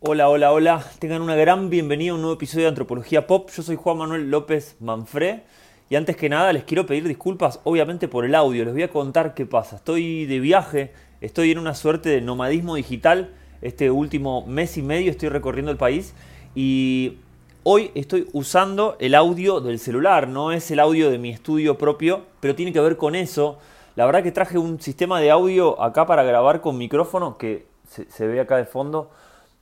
Hola, hola, hola. Tengan una gran bienvenida a un nuevo episodio de Antropología Pop. Yo soy Juan Manuel López Manfré. Y antes que nada les quiero pedir disculpas, obviamente por el audio. Les voy a contar qué pasa. Estoy de viaje, estoy en una suerte de nomadismo digital. Este último mes y medio estoy recorriendo el país y hoy estoy usando el audio del celular. No es el audio de mi estudio propio, pero tiene que ver con eso. La verdad que traje un sistema de audio acá para grabar con micrófono que se, se ve acá de fondo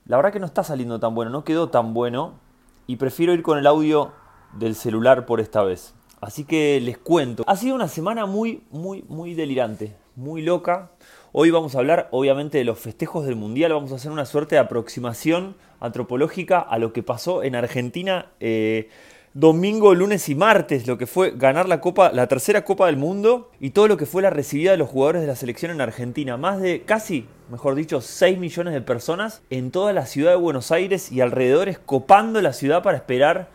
la verdad que no está saliendo tan bueno, no quedó tan bueno y prefiero ir con el audio del celular por esta vez. Así que les cuento. Ha sido una semana muy, muy, muy delirante, muy loca. Hoy vamos a hablar obviamente de los festejos del Mundial, vamos a hacer una suerte de aproximación antropológica a lo que pasó en Argentina. Eh, domingo, lunes y martes, lo que fue ganar la Copa, la tercera Copa del Mundo y todo lo que fue la recibida de los jugadores de la selección en Argentina. Más de casi, mejor dicho, 6 millones de personas en toda la ciudad de Buenos Aires y alrededores copando la ciudad para esperar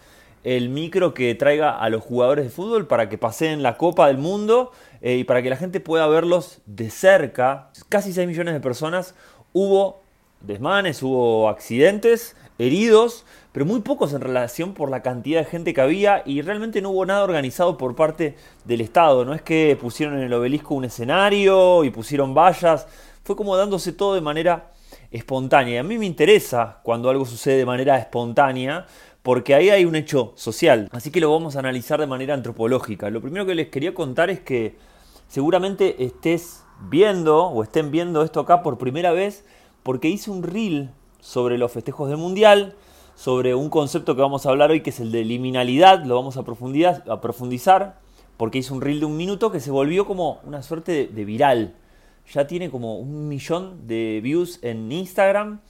el micro que traiga a los jugadores de fútbol para que paseen la Copa del Mundo eh, y para que la gente pueda verlos de cerca. Casi 6 millones de personas. Hubo desmanes, hubo accidentes, heridos, pero muy pocos en relación por la cantidad de gente que había y realmente no hubo nada organizado por parte del Estado. No es que pusieron en el obelisco un escenario y pusieron vallas, fue como dándose todo de manera espontánea. Y a mí me interesa cuando algo sucede de manera espontánea, porque ahí hay un hecho social. Así que lo vamos a analizar de manera antropológica. Lo primero que les quería contar es que seguramente estés viendo o estén viendo esto acá por primera vez porque hice un reel sobre los festejos del Mundial, sobre un concepto que vamos a hablar hoy que es el de liminalidad, lo vamos a profundizar, porque hice un reel de un minuto que se volvió como una suerte de, viral. Ya tiene como un millón de views en Instagram,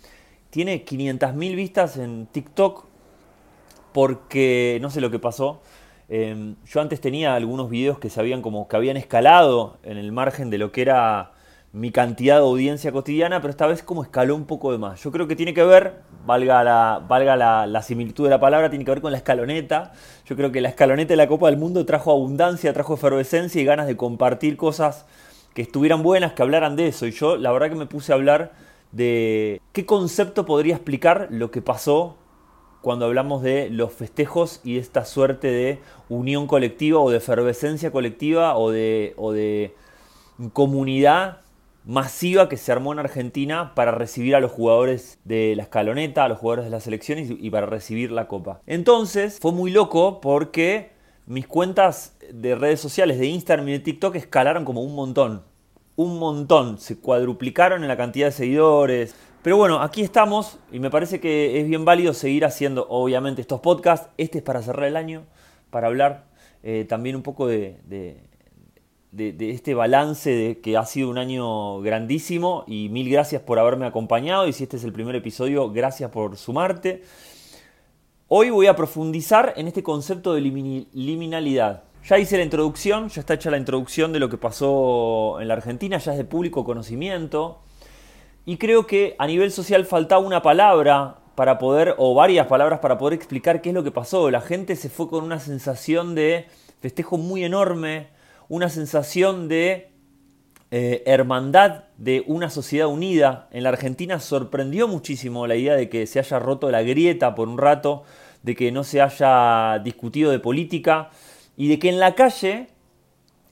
tiene 500.000 vistas en TikTok, porque no sé lo que pasó. Em, yo antes tenía algunos videos que sabían como que habían escalado en el margen de lo que era mi cantidad de audiencia cotidiana, pero esta vez como escaló un poco de más. Yo creo que tiene que ver, valga la, valga la, similitud de la palabra, tiene que ver con la escaloneta. Yo creo que la escaloneta de la Copa del Mundo trajo abundancia, trajo efervescencia y ganas de compartir cosas que estuvieran buenas, que hablaran de eso. Y yo la verdad que me puse a hablar de qué concepto podría explicar lo que pasó cuando hablamos de los festejos y esta suerte de unión colectiva o de efervescencia colectiva o de, o de comunidad masiva que se armó en Argentina para recibir a los jugadores de la escaloneta, a los jugadores de las selecciones y para recibir la copa. Entonces fue muy loco porque mis cuentas de redes sociales de Instagram y de TikTok escalaron como un montón. Un montón, se cuadruplicaron en la cantidad de seguidores. Pero bueno, aquí estamos y me parece que es bien válido seguir haciendo obviamente estos podcasts. Este es para cerrar el año, para hablar eh, también un poco de de, este balance de que ha sido un año grandísimo y mil gracias por haberme acompañado y si este es el primer episodio, gracias por sumarte. Hoy voy a profundizar en este concepto de liminalidad. Ya hice la introducción, ya está hecha la introducción de lo que pasó en la Argentina, ya es de público conocimiento. Y creo que a nivel social faltaba una palabra para poder, o varias palabras para poder explicar qué es lo que pasó. La gente se fue con una sensación de festejo muy enorme, una sensación de eh, hermandad de una sociedad unida. En la Argentina sorprendió muchísimo la idea de que se haya roto la grieta por un rato, de que no se haya discutido de política y de que en la calle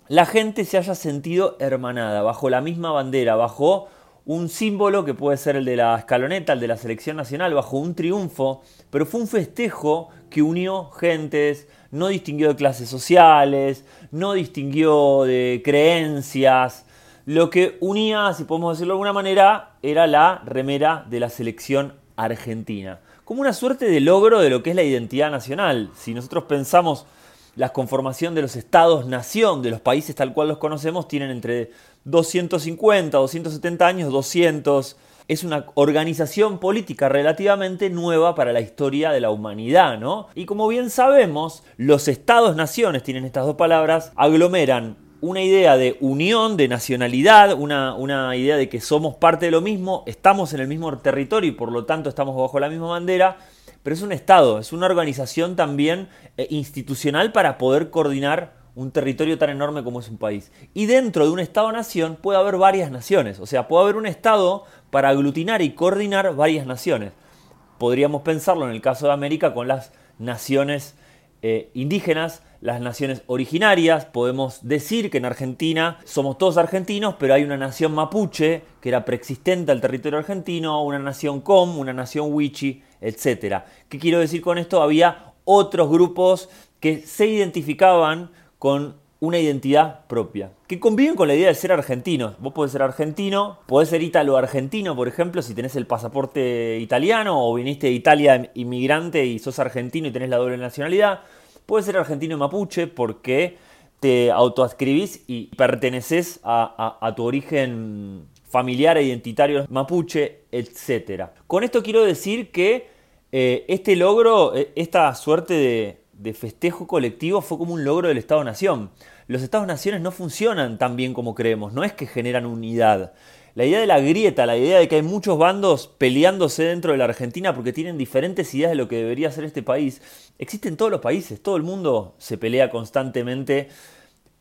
la gente se haya sentido hermanada, bajo la misma bandera, bajo un símbolo que puede ser el de la escaloneta, el de la selección nacional, bajo un triunfo, pero fue un festejo que unió gentes, no distinguió de clases sociales, no distinguió de creencias. Lo que unía, si podemos decirlo de alguna manera, era la remera de la selección argentina. Como una suerte de logro de lo que es la identidad nacional. Si nosotros pensamos la conformación de los estados-nación, de los países tal cual los conocemos, tienen entre 250, 270 años, 200 es una organización política relativamente nueva para la historia de la humanidad, ¿no? Y como bien sabemos, los estados-naciones, tienen estas dos palabras, aglomeran una idea de unión, de nacionalidad, una, una, idea de que somos parte de lo mismo, estamos en el mismo territorio y por lo tanto estamos bajo la misma bandera, pero es un Estado, es una organización también eh, institucional para poder coordinar un territorio tan enorme como es un país. Y dentro de un Estado-nación puede haber varias naciones, o sea, puede haber un Estado para aglutinar y coordinar varias naciones. podríamos pensarlo en el caso de América con las naciones eh, indígenas, las naciones originarias. Podemos decir que en Argentina somos todos argentinos, pero hay una nación mapuche que era preexistente al territorio argentino, una nación com, una nación wichi, etc. ¿Qué quiero decir con esto? Había otros grupos que se identificaban con una identidad propia, que conviven con la idea de ser argentinos. Vos podés ser argentino, podés ser ítalo-argentino, por ejemplo, si tenés el pasaporte italiano o viniste de Italia inmigrante y sos argentino y tenés la doble nacionalidad. Podés ser argentino y mapuche porque te autoascribís y perteneces a, tu origen familiar e identitario mapuche, etc. Con esto quiero decir que eh, este logro, eh, esta suerte de, de festejo colectivo fue como un logro del Estado-Nación. Los Estados-Naciones no funcionan tan bien como creemos, no es que generan unidad. La idea de la grieta, la idea de que hay muchos bandos peleándose dentro de la Argentina porque tienen diferentes ideas de lo que debería ser este país, existe en todos los países. Todo el mundo se pelea constantemente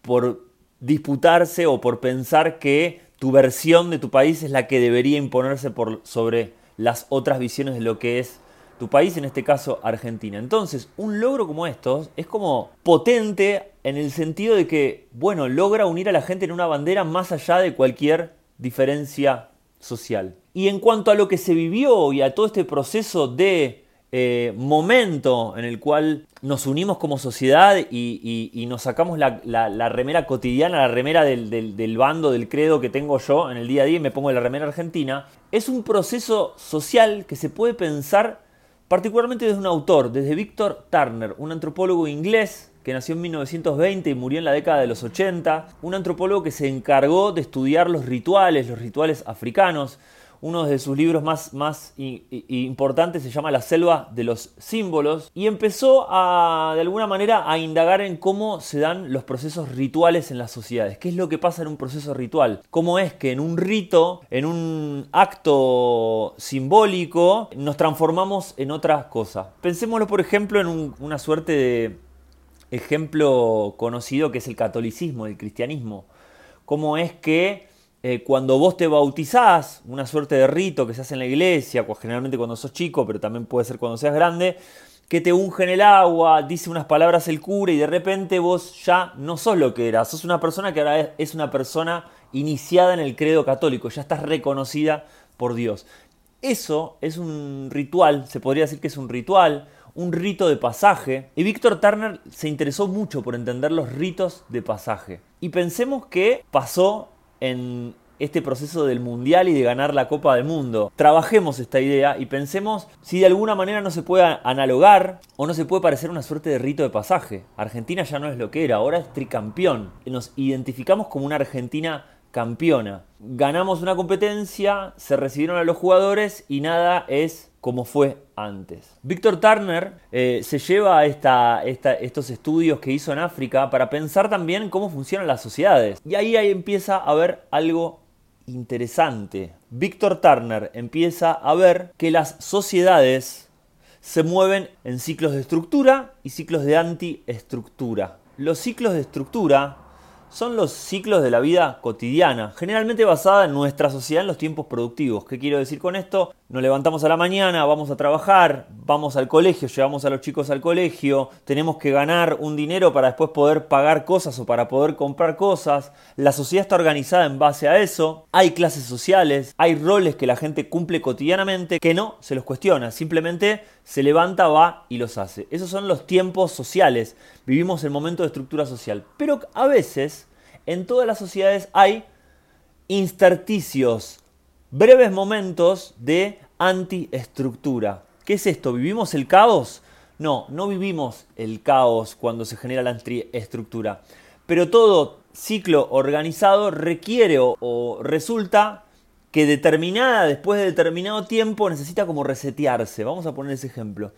por disputarse o por pensar que tu versión de tu país es la que debería imponerse sobre las otras visiones de lo que es tu país, en este caso Argentina. Entonces, un logro como estos es como potente en el sentido de que, bueno, logra unir a la gente en una bandera más allá de cualquier diferencia social. Y en cuanto a lo que se vivió y a todo este proceso de eh, momento en el cual nos unimos como sociedad y, nos sacamos la, remera cotidiana, la remera del, del, bando, del credo que tengo yo en el día a día y me pongo la remera argentina, es un proceso social que se puede pensar particularmente desde un autor, desde Victor Turner, un antropólogo inglés que nació en 1920 y murió en la década de los 80, un antropólogo que se encargó de estudiar los rituales, los rituales africanos, uno de sus libros más, más importantes se llama La selva de los símbolos y empezó a, de alguna manera, a indagar en cómo se dan los procesos rituales en las sociedades. ¿Qué es lo que pasa en un proceso ritual? ¿Cómo es que en un rito, en un acto simbólico, nos transformamos en otra cosa? Pensémoslo, por ejemplo, en una suerte de ejemplo conocido que es el catolicismo, el cristianismo. ¿Cómo es que eh, cuando vos te bautizás, una suerte de rito que se hace en la iglesia, generalmente cuando sos chico, pero también puede ser cuando seas grande, que te unge en el agua, dice unas palabras el cura y de repente vos ya no sos lo que eras, sos una persona que ahora es una persona iniciada en el credo católico, ya estás reconocida por Dios. Eso es un ritual, se podría decir que es un ritual, un rito de pasaje. Y Víctor Turner se interesó mucho por entender los ritos de pasaje. Y pensemos que pasó en este proceso del mundial y de ganar la Copa del Mundo. Trabajemos esta idea y pensemos si de alguna manera no se puede analogar o no se puede parecer una suerte de rito de pasaje. Argentina ya no es lo que era, ahora es tricampeón. Nos identificamos como una Argentina campeona. Ganamos una competencia, se recibieron a los jugadores y nada es como fue antes. Víctor Turner eh, se lleva esta, estos estudios que hizo en África para pensar también cómo funcionan las sociedades. Y ahí, ahí empieza a ver algo interesante. Víctor Turner empieza a ver que las sociedades se mueven en ciclos de estructura y ciclos de antiestructura. Los ciclos de estructura son los ciclos de la vida cotidiana, generalmente basada en nuestra sociedad en los tiempos productivos. ¿Qué quiero decir con esto? Nos levantamos a la mañana, vamos a trabajar, vamos al colegio, llevamos a los chicos al colegio, tenemos que ganar un dinero para después poder pagar cosas o para poder comprar cosas. La sociedad está organizada en base a eso. Hay clases sociales, hay roles que la gente cumple cotidianamente que no se los cuestiona, simplemente se levanta, va y los hace. Esos son los tiempos sociales. Vivimos el momento de estructura social. Pero a veces, en todas las sociedades hay intersticios, breves momentos de antiestructura. ¿Qué es esto? ¿Vivimos el caos? No, no vivimos el caos cuando se genera la antiestructura. Pero todo ciclo organizado requiere o resulta que determinada, después de determinado tiempo, necesita como resetearse. Vamos a poner ese ejemplo.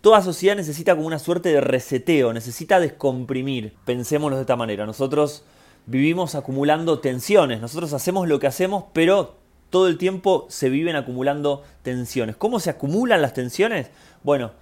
Toda sociedad necesita como una suerte de reseteo, necesita descomprimir. Pensémoslo de esta manera. Nosotros vivimos acumulando tensiones, nosotros hacemos lo que hacemos, pero todo el tiempo se viven acumulando tensiones. ¿Cómo se acumulan las tensiones? Bueno,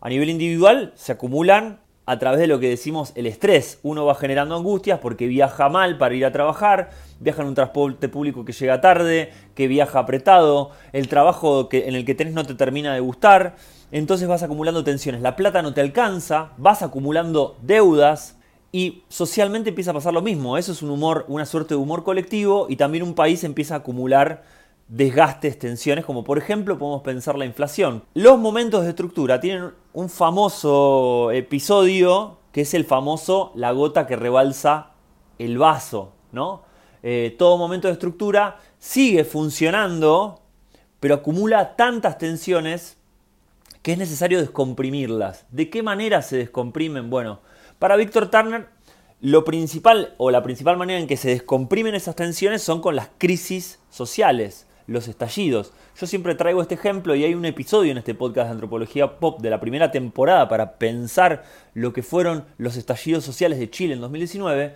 a nivel individual se acumulan a través de lo que decimos el estrés. Uno va generando angustias porque viaja mal para ir a trabajar, viaja en un transporte público que llega tarde, que viaja apretado, el trabajo que, en el que tenés no te termina de gustar, entonces vas acumulando tensiones, la plata no te alcanza, vas acumulando deudas y socialmente empieza a pasar lo mismo. Eso es un humor, una suerte de humor colectivo y también un país empieza a acumular desgastes, tensiones, como por ejemplo podemos pensar la inflación. Los momentos de estructura tienen un famoso episodio que es el famoso la gota que rebalsa el vaso, ¿no? Eh, todo momento de estructura sigue funcionando, pero acumula tantas tensiones que es necesario descomprimirlas. ¿De qué manera se descomprimen? Bueno, para Víctor Turner, lo principal o la principal manera en que se descomprimen esas tensiones son con las crisis sociales los estallidos. Yo siempre traigo este ejemplo y hay un episodio en este podcast de antropología pop de la primera temporada para pensar lo que fueron los estallidos sociales de Chile en 2019.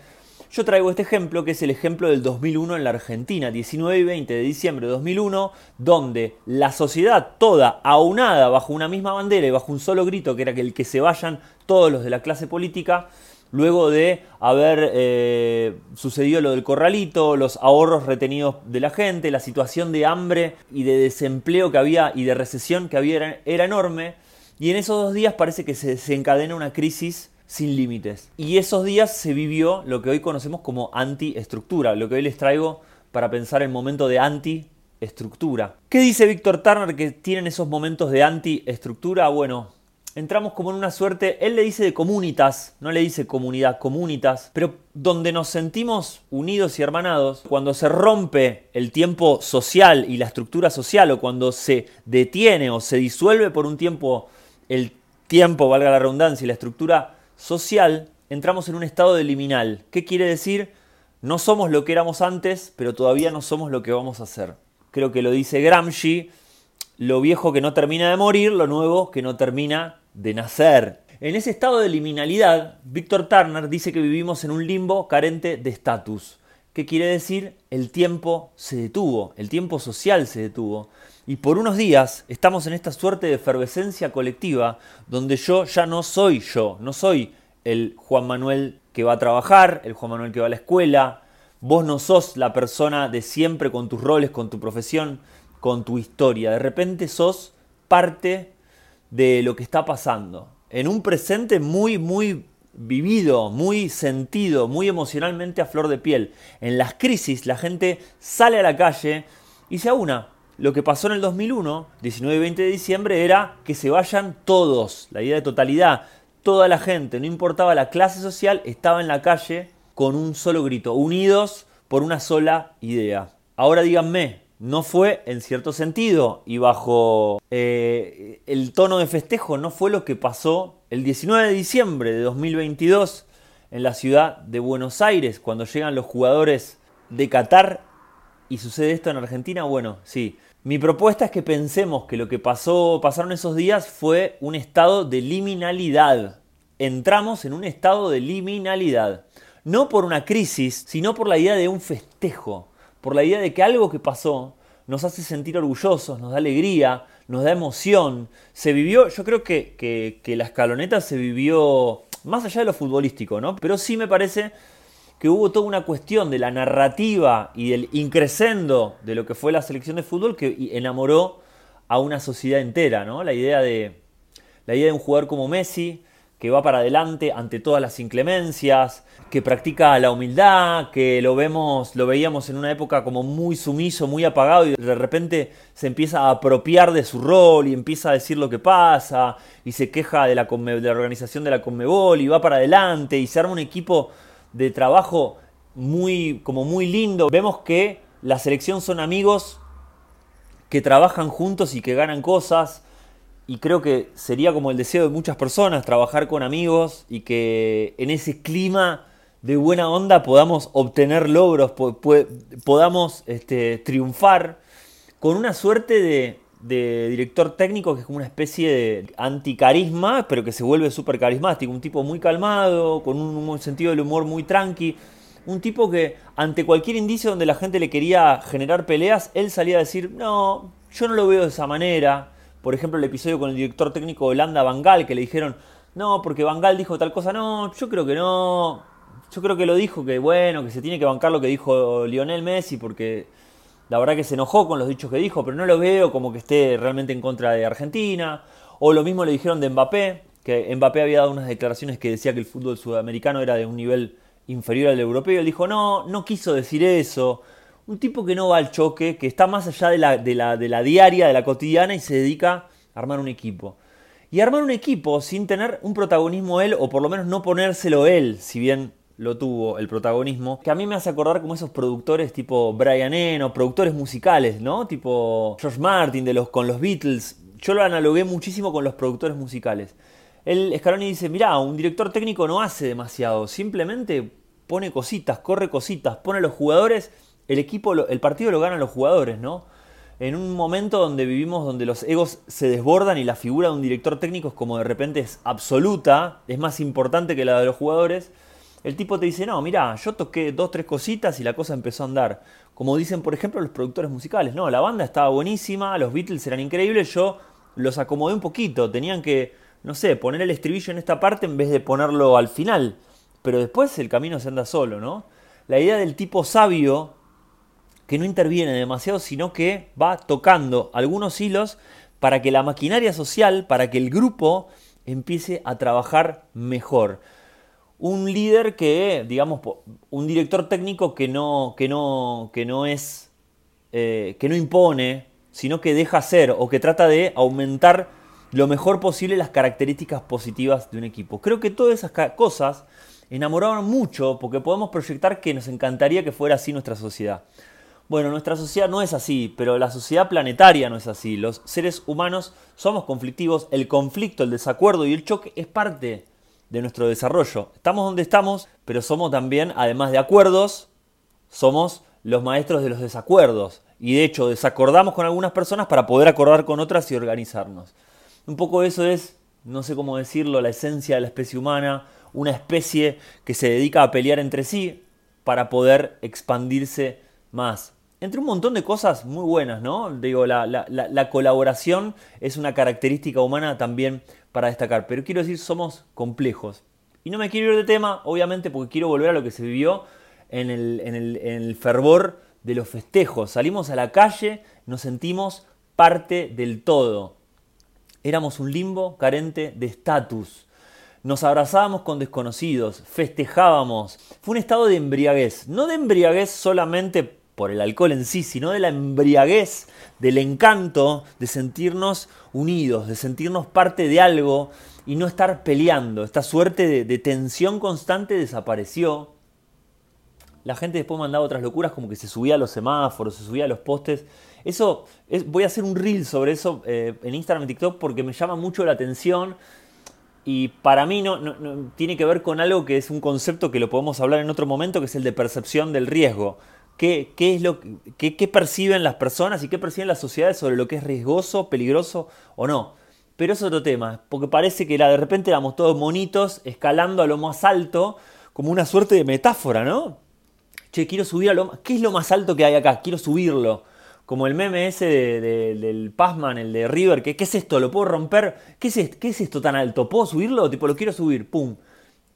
Yo traigo este ejemplo que es el ejemplo del 2001 en la Argentina, 19 y 20 de diciembre de 2001, donde la sociedad toda aunada bajo una misma bandera y bajo un solo grito, que era que el que se vayan todos los de la clase política, luego de haber eh, sucedido lo del corralito, los ahorros retenidos de la gente, la situación de hambre y de desempleo que había y de recesión que había era, enorme. Y en esos dos días parece que se desencadena una crisis sin límites. Y esos días se vivió lo que hoy conocemos como antiestructura, lo que hoy les traigo para pensar el momento de antiestructura. ¿Qué dice Víctor Turner que tienen esos momentos de antiestructura? Bueno, entramos como en una suerte, él le dice de comunitas, no le dice comunidad, comunitas, pero donde nos sentimos unidos y hermanados, cuando se rompe el tiempo social y la estructura social, o cuando se detiene o se disuelve por un tiempo el tiempo, valga la redundancia, y la estructura social, entramos en un estado de liminal. ¿Qué quiere decir? No somos lo que éramos antes, pero todavía no somos lo que vamos a ser. Creo que lo dice Gramsci, lo viejo que no termina de morir, lo nuevo que no termina de nacer. En ese estado de liminalidad, Víctor Turner dice que vivimos en un limbo carente de estatus. ¿Qué quiere decir? El tiempo se detuvo, el tiempo social se detuvo. Y por unos días estamos en esta suerte de efervescencia colectiva donde yo ya no soy yo, no soy el Juan Manuel que va a trabajar, el Juan Manuel que va a la escuela, vos no sos la persona de siempre con tus roles, con tu profesión, con tu historia. De repente sos parte de lo que está pasando. En un presente muy, muy vivido, muy sentido, muy emocionalmente a flor de piel. En las crisis la gente sale a la calle y se aúna. Lo que pasó en el 2001, 19 y 20 de diciembre, era que se vayan todos, la idea de totalidad, toda la gente, no importaba la clase social, estaba en la calle con un solo grito, unidos por una sola idea. Ahora díganme, no fue en cierto sentido y bajo eh, el tono de festejo no fue lo que pasó el 19 de diciembre de 2022 en la ciudad de Buenos Aires cuando llegan los jugadores de Qatar y sucede esto en Argentina. Bueno, sí. Mi propuesta es que pensemos que lo que pasó, pasaron esos días fue un estado de liminalidad. Entramos en un estado de liminalidad. No por una crisis, sino por la idea de un festejo por la idea de que algo que pasó nos hace sentir orgullosos, nos da alegría, nos da emoción. Se vivió, yo creo que, la escaloneta se vivió más allá de lo futbolístico, ¿no? Pero sí me parece que hubo toda una cuestión de la narrativa y del increscendo de lo que fue la selección de fútbol que enamoró a una sociedad entera, ¿no? La idea de, la idea de un jugador como Messi, que va para adelante ante todas las inclemencias, que practica la humildad, que lo vemos, lo veíamos en una época como muy sumiso, muy apagado y de repente se empieza a apropiar de su rol y empieza a decir lo que pasa y se queja de la, organización de la Conmebol y va para adelante y se arma un equipo de trabajo muy como muy lindo. Vemos que la selección son amigos que trabajan juntos y que ganan cosas y creo que sería como el deseo de muchas personas, trabajar con amigos y que en ese clima de buena onda podamos obtener logros, podamos este, triunfar con una suerte de, director técnico que es como una especie de anticarisma, pero que se vuelve súper carismático, un tipo muy calmado, con un, sentido del humor muy tranqui, un tipo que ante cualquier indicio donde la gente le quería generar peleas, él salía a decir, no, yo no lo veo de esa manera, por ejemplo, el episodio con el director técnico de Holanda, Van Gaal, que le dijeron, no, porque Bangal dijo tal cosa, no, yo creo que no, yo creo que lo dijo, que bueno, que se tiene que bancar lo que dijo Lionel Messi, porque la verdad que se enojó con los dichos que dijo, pero no lo veo como que esté realmente en contra de Argentina. O lo mismo le dijeron de Mbappé, que Mbappé había dado unas declaraciones que decía que el fútbol sudamericano era de un nivel inferior al europeo. Él dijo, no, no quiso decir eso. Un tipo que no va al choque, que está más allá de la, diaria, de la cotidiana y se dedica a armar un equipo. Y armar un equipo sin tener un protagonismo él, o por lo menos no ponérselo él, si bien lo tuvo el protagonismo, que a mí me hace acordar como esos productores tipo Brian Eno, productores musicales, ¿no? Tipo George Martin de los, con los Beatles. Yo lo analogué muchísimo con los productores musicales. El Scaroni dice, mirá, un director técnico no hace demasiado, simplemente pone cositas, corre cositas, pone a los jugadores, el equipo, el partido lo ganan los jugadores, ¿no? En un momento donde vivimos, donde los egos se desbordan y la figura de un director técnico es como de repente es absoluta, es más importante que la de los jugadores, el tipo te dice, no, mira, yo toqué dos, tres cositas y la cosa empezó a andar. Como dicen, por ejemplo, los productores musicales. No, la banda estaba buenísima, los Beatles eran increíbles, yo los acomodé un poquito. Tenían que, no sé, poner el estribillo en esta parte en vez de ponerlo al final. Pero después el camino se anda solo, ¿no? La idea del tipo sabio que no interviene demasiado, sino que va tocando algunos hilos para que la maquinaria social, para que el grupo empiece a trabajar mejor un líder que, digamos, un director técnico que no, que no, que no es, eh, que no impone, sino que deja ser o que trata de aumentar lo mejor posible las características positivas de un equipo. Creo que todas esas cosas enamoraron mucho porque podemos proyectar que nos encantaría que fuera así nuestra sociedad. Bueno, nuestra sociedad no es así, pero la sociedad planetaria no es así. Los seres humanos somos conflictivos, el conflicto, el desacuerdo y el choque es parte de nuestro desarrollo. Estamos donde estamos, pero somos también, además de acuerdos, somos los maestros de los desacuerdos. Y de hecho, desacordamos con algunas personas para poder acordar con otras y organizarnos. Un poco eso es, no sé cómo decirlo, la esencia de la especie humana, una especie que se dedica a pelear entre sí para poder expandirse más. Entre un montón de cosas muy buenas, ¿no? Digo, la, la colaboración es una característica humana también para destacar, pero quiero decir, somos complejos. Y no me quiero ir de tema, obviamente, porque quiero volver a lo que se vivió en el, en el, fervor de los festejos. Salimos a la calle, nos sentimos parte del todo. Éramos un limbo carente de estatus. Nos abrazábamos con desconocidos, festejábamos. Fue un estado de embriaguez. No de embriaguez solamente por el alcohol en sí, sino de la embriaguez, del encanto de sentirnos unidos, de sentirnos parte de algo y no estar peleando. Esta suerte de, tensión constante desapareció. La gente después mandaba otras locuras como que se subía a los semáforos, se subía a los postes. Eso, es, voy a hacer un reel sobre eso eh, en Instagram y TikTok porque me llama mucho la atención y para mí no, tiene que ver con algo que es un concepto que lo podemos hablar en otro momento, que es el de percepción del riesgo qué, es lo, qué, perciben las personas y qué perciben las sociedades sobre lo que es riesgoso, peligroso o no. Pero es otro tema, porque parece que de repente éramos todos monitos escalando a lo más alto, como una suerte de metáfora, ¿no? Che, quiero subir a lo ¿Qué es lo más alto que hay acá? Quiero subirlo. Como el meme ese del Passman, el de River, que ¿qué es esto? ¿Lo puedo romper? ¿Qué es, ¿Qué es esto tan alto? ¿Puedo subirlo? Tipo, lo quiero subir, pum.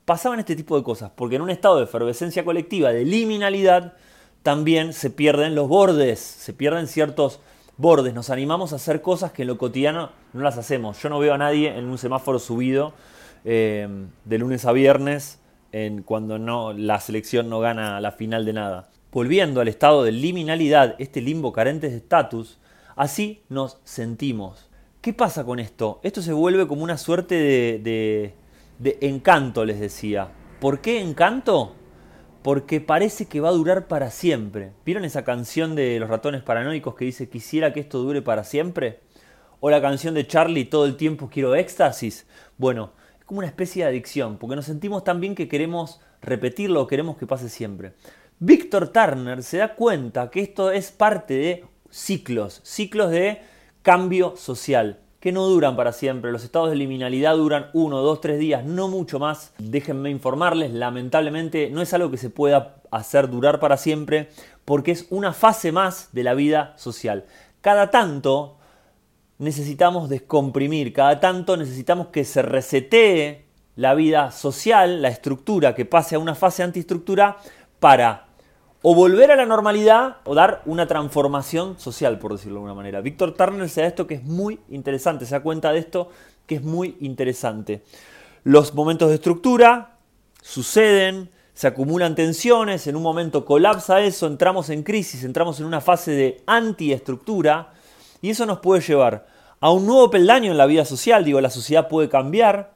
Pasaban este tipo de cosas, porque en un estado de efervescencia colectiva, de liminalidad, también se pierden los bordes, se pierden ciertos bordes. Nos animamos a hacer cosas que en lo cotidiano no las hacemos. Yo no veo a nadie en un semáforo subido eh, de lunes a viernes en, cuando no, la selección no gana la final de nada. Volviendo al estado de liminalidad, este limbo carente de estatus, así nos sentimos. ¿Qué pasa con esto? Esto se vuelve como una suerte de, de encanto, les decía. ¿Por qué encanto? Porque parece que va a durar para siempre. ¿Vieron esa canción de los ratones paranoicos que dice quisiera que esto dure para siempre? ¿O la canción de Charlie todo el tiempo quiero éxtasis? Bueno, es como una especie de adicción, porque nos sentimos tan bien que queremos repetirlo queremos que pase siempre. Víctor Turner se da cuenta que esto es parte de ciclos, ciclos de cambio social que no duran para siempre. Los estados de liminalidad duran uno, dos, tres días, no mucho más. Déjenme informarles, lamentablemente no es algo que se pueda hacer durar para siempre porque es una fase más de la vida social. Cada tanto necesitamos descomprimir, cada tanto necesitamos que se resetee la vida social, la estructura, que pase a una fase antiestructura para o volver a la normalidad o dar una transformación social, por decirlo de alguna manera. Víctor Turner se da esto que es muy interesante, se da cuenta de esto que es muy interesante. Los momentos de estructura suceden, se acumulan tensiones, en un momento colapsa eso, entramos en crisis, entramos en una fase de antiestructura y eso nos puede llevar a un nuevo peldaño en la vida social, digo, la sociedad puede cambiar,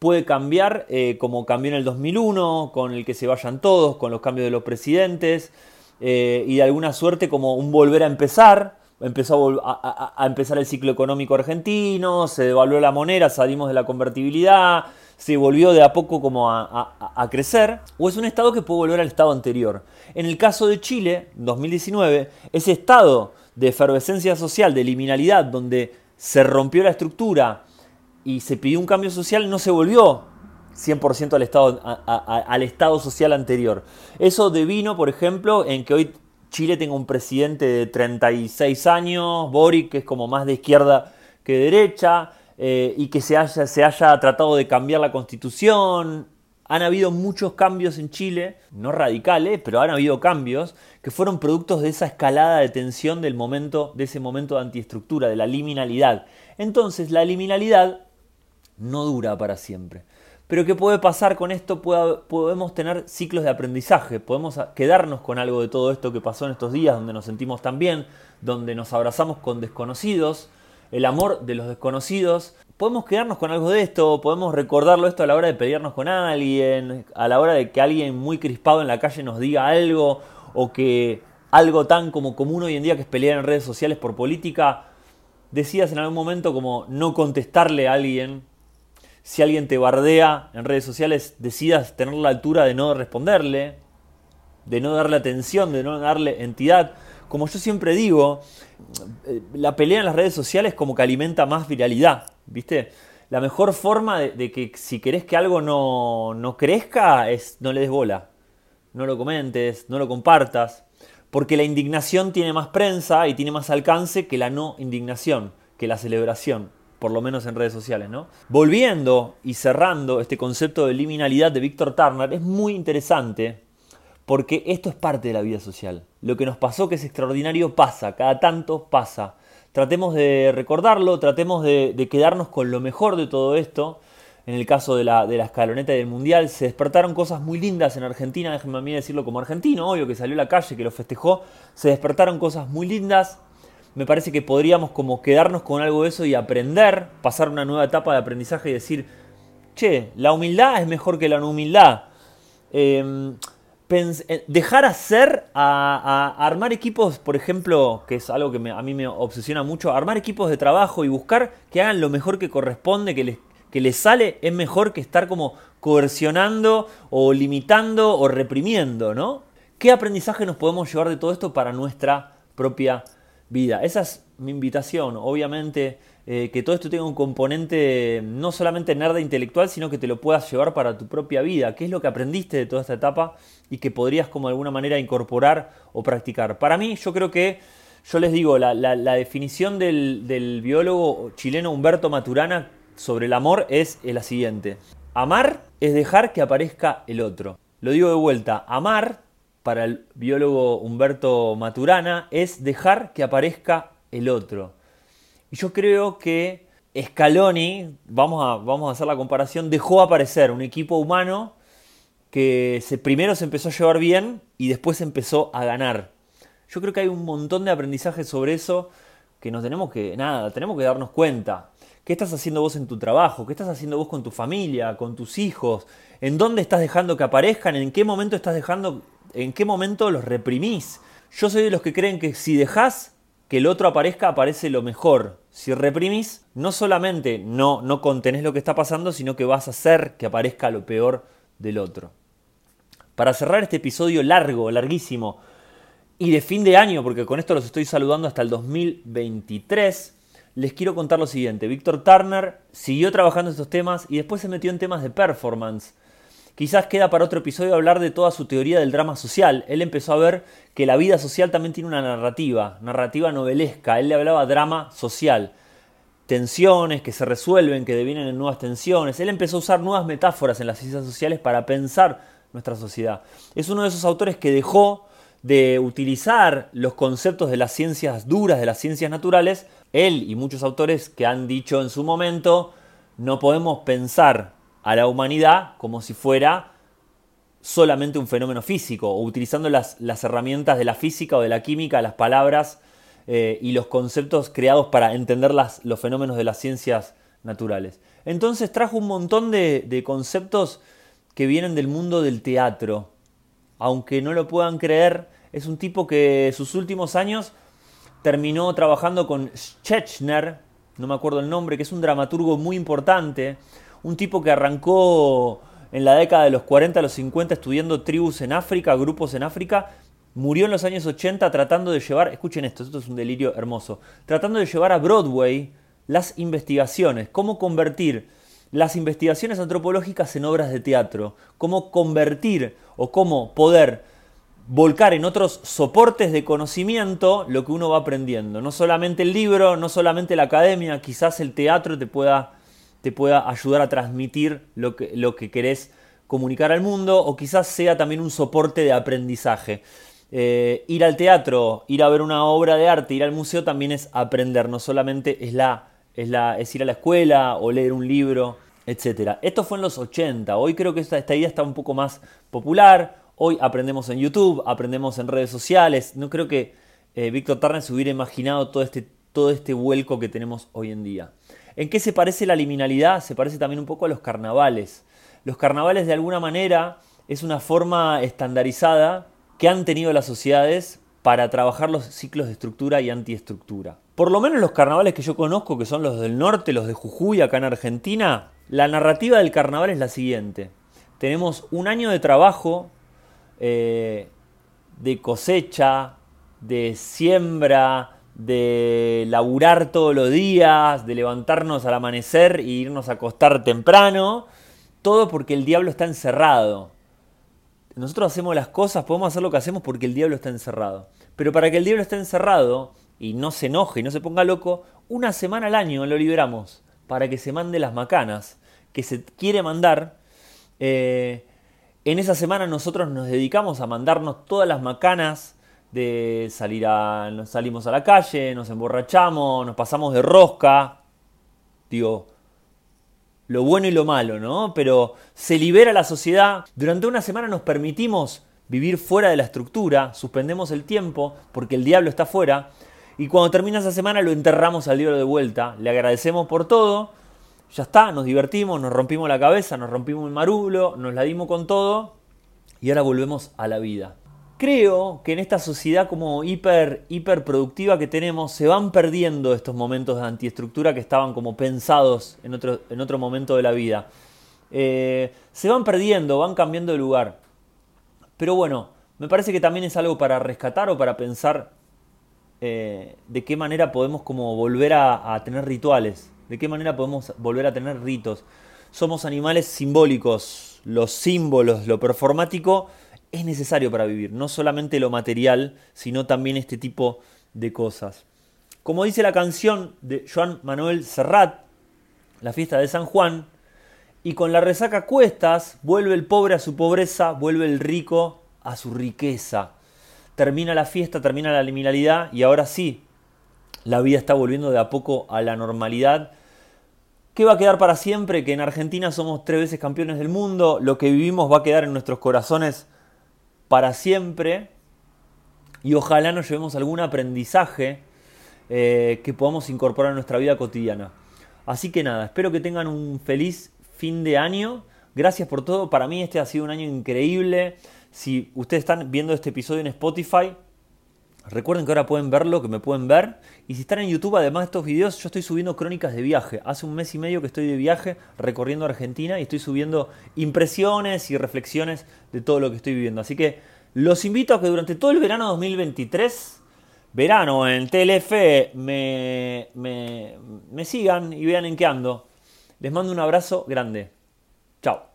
puede cambiar eh, como cambió en el 2001, con el que se vayan todos, con los cambios de los presidentes, eh, y de alguna suerte como un volver a empezar, empezó a, empezar el ciclo económico argentino, se devaluó la moneda, salimos de la convertibilidad, se volvió de a poco como a, crecer, o es un estado que puede volver al estado anterior. En el caso de Chile, 2019, ese estado de efervescencia social, de liminalidad, donde se rompió la estructura, y se pidió un cambio social, no se volvió 100% al estado, al estado social anterior. Eso devino, por ejemplo, en que hoy Chile tenga un presidente de 36 años, Boric, que es como más de izquierda que de derecha, eh, y que se haya, se haya tratado de cambiar la constitución. Han habido muchos cambios en Chile, no radicales, pero han habido cambios que fueron productos de esa escalada de tensión del momento, de ese momento de antiestructura, de la liminalidad. Entonces, la liminalidad no dura para siempre. Pero ¿qué puede pasar con esto? podemos tener ciclos de aprendizaje, podemos quedarnos con algo de todo esto que pasó en estos días, donde nos sentimos tan bien, donde nos abrazamos con desconocidos, el amor de los desconocidos. Podemos quedarnos con algo de esto, podemos recordarlo esto a la hora de pelearnos con alguien, a la hora de que alguien muy crispado en la calle nos diga algo, o que algo tan como común hoy en día que es pelear en redes sociales por política, decías en algún momento como no contestarle a alguien si alguien te bardea en redes sociales, decidas tener la altura de no responderle, de no darle atención, de no darle entidad. Como yo siempre digo, eh, la pelea en las redes sociales como que alimenta más viralidad, ¿viste? La mejor forma de, que si querés que algo no, no crezca es no le des bola, no lo comentes, no lo compartas, porque la indignación tiene más prensa y tiene más alcance que la no indignación, que la celebración por lo menos en redes sociales, ¿no? Volviendo y cerrando este concepto de liminalidad de Víctor Turner, es muy interesante porque esto es parte de la vida social. Lo que nos pasó que es extraordinario pasa, cada tanto pasa. Tratemos de recordarlo, tratemos de, quedarnos con lo mejor de todo esto. En el caso de la, de la escaloneta del Mundial, se despertaron cosas muy lindas en Argentina, déjenme a mí decirlo como argentino, obvio que salió a la calle, que lo festejó, se despertaron cosas muy lindas, me parece que podríamos como quedarnos con algo de eso y aprender, pasar una nueva etapa de aprendizaje y decir, che, la humildad es mejor que la no humildad. Em, eh, dejar hacer a, armar equipos, por ejemplo, que es algo que a mí me obsesiona mucho, armar equipos de trabajo y buscar que hagan lo mejor que corresponde, que les, que les sale, es mejor que estar como coercionando o limitando o reprimiendo, ¿no? ¿Qué aprendizaje nos podemos llevar de todo esto para nuestra propia vida. Esa es mi invitación. Obviamente eh, que todo esto tenga un componente no solamente nerd intelectual, sino que te lo puedas llevar para tu propia vida. ¿Qué es lo que aprendiste de toda esta etapa y que podrías como de alguna manera incorporar o practicar? Para mí, yo creo que, yo les digo, la, definición del, del biólogo chileno Humberto Maturana sobre el amor es la siguiente. Amar es dejar que aparezca el otro. Lo digo de vuelta, amar para el biólogo Humberto Maturana es dejar que aparezca el otro. Y yo creo que Scaloni, vamos a, vamos a hacer la comparación, dejó aparecer un equipo humano que primero se empezó a llevar bien y después empezó a ganar. Yo creo que hay un montón de aprendizaje sobre eso que nos tenemos que, nada, tenemos que darnos cuenta. ¿Qué estás haciendo vos en tu trabajo? ¿Qué estás haciendo vos con tu familia, con tus hijos? ¿En dónde estás dejando que aparezcan? ¿En qué momento estás dejando en qué momento los reprimís. Yo soy de los que creen que si dejás que el otro aparezca, aparece lo mejor. Si reprimís, no solamente no, no contenés lo que está pasando, sino que vas a hacer que aparezca lo peor del otro. Para cerrar este episodio largo, larguísimo, y de fin de año, porque con esto los estoy saludando hasta el 2023, les quiero contar lo siguiente. Víctor Turner siguió trabajando estos temas y después se metió en temas de performance Quizás queda para otro episodio hablar de toda su teoría del drama social. Él empezó a ver que la vida social también tiene una narrativa, narrativa novelesca. Él le hablaba drama social. tensiones que se resuelven, que devienen en nuevas tensiones. Él empezó a usar nuevas metáforas en las ciencias sociales para pensar nuestra sociedad. Es uno de esos autores que dejó de utilizar los conceptos de las ciencias duras, de las ciencias naturales. Él y muchos autores que han dicho en su momento, no podemos pensar a la humanidad como si fuera solamente un fenómeno físico, o utilizando las, las herramientas de la física o de la química, las palabras eh, y los conceptos creados para entender los fenómenos de las ciencias naturales. Entonces trajo un montón de, conceptos que vienen del mundo del teatro. Aunque no lo puedan creer, es un tipo que sus últimos años terminó trabajando con Schechner, no me acuerdo el nombre, que es un dramaturgo muy importante, un tipo que arrancó en la década de los 40 a los 50 estudiando tribus en África, grupos en África, Murió en los años 80 tratando de llevar, escuchen esto, esto es un delirio hermoso, tratando de llevar a Broadway las investigaciones, cómo convertir las investigaciones antropológicas en obras de teatro, cómo convertir o cómo poder volcar en otros soportes de conocimiento lo que uno va aprendiendo. No solamente el libro, no solamente la academia, quizás el teatro te pueda, te pueda ayudar a transmitir lo que, lo que querés comunicar al mundo o quizás sea también un soporte de aprendizaje. Eh, ir al teatro, ir a ver una obra de arte, ir al museo también es aprender, no solamente es, la, es, la, es ir a la escuela o leer un libro, etc. Esto fue en los 80, hoy creo que esta, esta idea está un poco más popular, hoy aprendemos en YouTube, aprendemos en redes sociales, no creo que eh, Víctor Turner se hubiera imaginado todo este, todo este vuelco que tenemos hoy en día. ¿En qué se parece la liminalidad? Se parece también un poco a los carnavales. Los carnavales de alguna manera es una forma estandarizada que han tenido las sociedades para trabajar los ciclos de estructura y antiestructura. Por lo menos los carnavales que yo conozco, que son los del norte, los de Jujuy, acá en Argentina, la narrativa del carnaval es la siguiente. Tenemos un año de trabajo, eh, de cosecha, de siembra, de laburar todos los días, de levantarnos al amanecer e irnos a acostar temprano, todo porque el diablo está encerrado nosotros hacemos las cosas, podemos hacer lo que hacemos porque el diablo está encerrado. Pero para que el diablo esté encerrado y no se enoje y no se ponga loco, una semana al año lo liberamos para que se mande las macanas que se quiere mandar. Eh, en esa semana nosotros nos dedicamos a mandarnos todas las macanas de salir a. salimos a la calle, nos emborrachamos, nos pasamos de rosca. Digo, lo bueno y lo malo, ¿no? Pero se libera la sociedad. Durante una semana nos permitimos vivir fuera de la estructura, suspendemos el tiempo porque el diablo está fuera. Y cuando termina esa semana lo enterramos al diablo de vuelta. Le agradecemos por todo. Ya está, nos divertimos, nos rompimos la cabeza, nos rompimos el marulo, nos la dimos con todo. Y ahora volvemos a la vida creo que en esta sociedad como hiper, hiper productiva que tenemos se van perdiendo estos momentos de antiestructura que estaban como pensados en otro, en otro momento de la vida. Eh, se van perdiendo, van cambiando de lugar. Pero bueno, me parece que también es algo para rescatar o para pensar eh, de qué manera podemos como volver a tener rituales, de qué manera podemos volver a tener ritos. Somos animales simbólicos, los símbolos, lo performático es necesario para vivir, no solamente lo material, sino también este tipo de cosas. Como dice la canción de Joan Manuel Serrat, la fiesta de San Juan, y con la resaca cuestas, vuelve el pobre a su pobreza, vuelve el rico a su riqueza. Termina la fiesta, termina la liminalidad y ahora sí, la vida está volviendo de a poco a la normalidad. ¿Qué va a quedar para siempre? Que en Argentina somos tres veces campeones del mundo, lo que vivimos va a quedar en nuestros corazones para siempre y ojalá nos llevemos algún aprendizaje eh, que podamos incorporar a nuestra vida cotidiana. Así que nada, espero que tengan un feliz fin de año. Gracias por todo. Para mí este ha sido un año increíble. Si ustedes están viendo este episodio en Spotify, Recuerden que ahora pueden verlo, que me pueden ver. Y si están en YouTube, además de estos videos, yo estoy subiendo crónicas de viaje. Hace un mes y medio que estoy de viaje recorriendo Argentina y estoy subiendo impresiones y reflexiones de todo lo que estoy viviendo. Así que los invito a que durante todo el verano 2023, verano en TLF, me, me, me sigan y vean en qué ando. Les mando un abrazo grande. Chao.